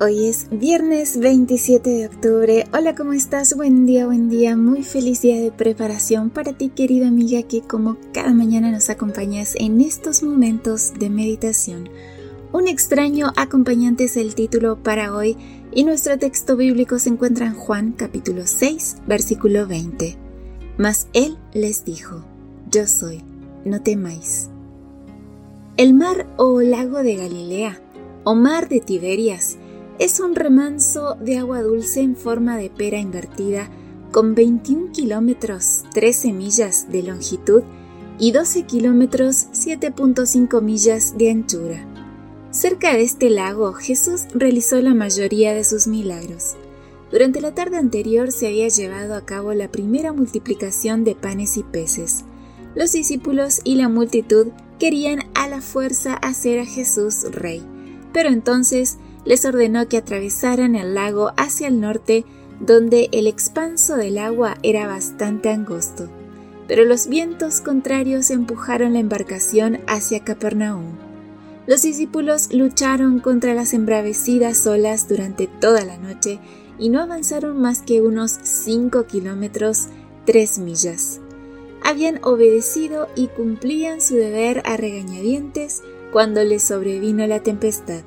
Hoy es viernes 27 de octubre. Hola, ¿cómo estás? Buen día, buen día. Muy feliz día de preparación para ti, querida amiga, que como cada mañana nos acompañas en estos momentos de meditación. Un extraño acompañante es el título para hoy y nuestro texto bíblico se encuentra en Juan capítulo 6, versículo 20. Mas él les dijo, Yo soy, no temáis. El mar o lago de Galilea, o mar de Tiberias, es un remanso de agua dulce en forma de pera invertida con 21 kilómetros 13 millas de longitud y 12 kilómetros 7.5 millas de anchura. Cerca de este lago Jesús realizó la mayoría de sus milagros. Durante la tarde anterior se había llevado a cabo la primera multiplicación de panes y peces. Los discípulos y la multitud querían a la fuerza hacer a Jesús rey, pero entonces les ordenó que atravesaran el lago hacia el norte, donde el expanso del agua era bastante angosto. Pero los vientos contrarios empujaron la embarcación hacia Capernaum. Los discípulos lucharon contra las embravecidas olas durante toda la noche y no avanzaron más que unos 5 kilómetros, 3 millas. Habían obedecido y cumplían su deber a regañadientes cuando les sobrevino la tempestad.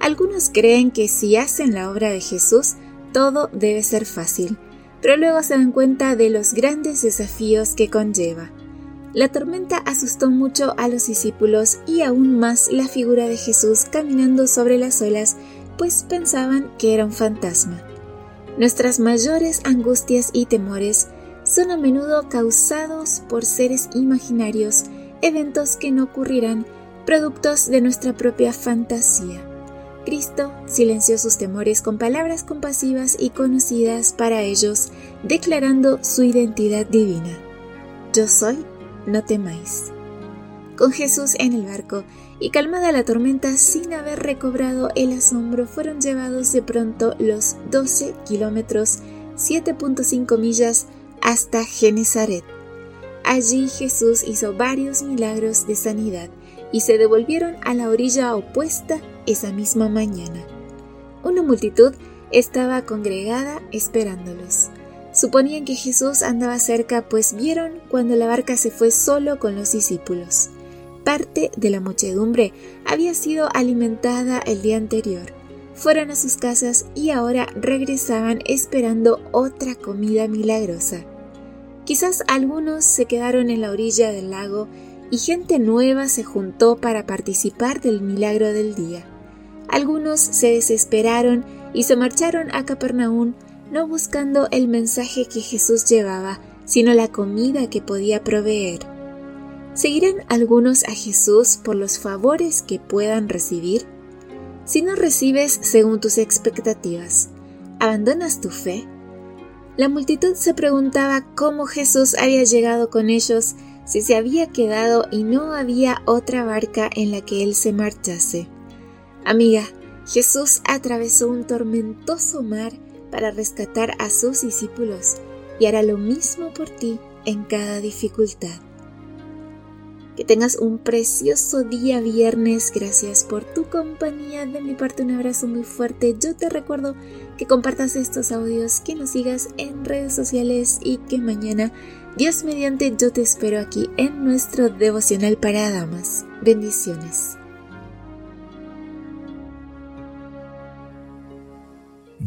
Algunos creen que si hacen la obra de Jesús, todo debe ser fácil, pero luego se dan cuenta de los grandes desafíos que conlleva. La tormenta asustó mucho a los discípulos y aún más la figura de Jesús caminando sobre las olas, pues pensaban que era un fantasma. Nuestras mayores angustias y temores son a menudo causados por seres imaginarios, eventos que no ocurrirán, productos de nuestra propia fantasía. Cristo silenció sus temores con palabras compasivas y conocidas para ellos, declarando su identidad divina. Yo soy, no temáis. Con Jesús en el barco y calmada la tormenta sin haber recobrado el asombro, fueron llevados de pronto los 12 kilómetros, 7.5 millas, hasta Genezaret. Allí Jesús hizo varios milagros de sanidad y se devolvieron a la orilla opuesta esa misma mañana. Una multitud estaba congregada esperándolos. Suponían que Jesús andaba cerca, pues vieron cuando la barca se fue solo con los discípulos. Parte de la muchedumbre había sido alimentada el día anterior. Fueron a sus casas y ahora regresaban esperando otra comida milagrosa. Quizás algunos se quedaron en la orilla del lago y gente nueva se juntó para participar del milagro del día. Algunos se desesperaron y se marcharon a Capernaum no buscando el mensaje que Jesús llevaba, sino la comida que podía proveer. ¿Seguirán algunos a Jesús por los favores que puedan recibir? Si no recibes según tus expectativas, ¿abandonas tu fe? La multitud se preguntaba cómo Jesús había llegado con ellos si se había quedado y no había otra barca en la que él se marchase. Amiga, Jesús atravesó un tormentoso mar para rescatar a sus discípulos y hará lo mismo por ti en cada dificultad. Que tengas un precioso día viernes. Gracias por tu compañía. De mi parte un abrazo muy fuerte. Yo te recuerdo que compartas estos audios, que nos sigas en redes sociales y que mañana, Dios mediante, yo te espero aquí en nuestro devocional para damas. Bendiciones.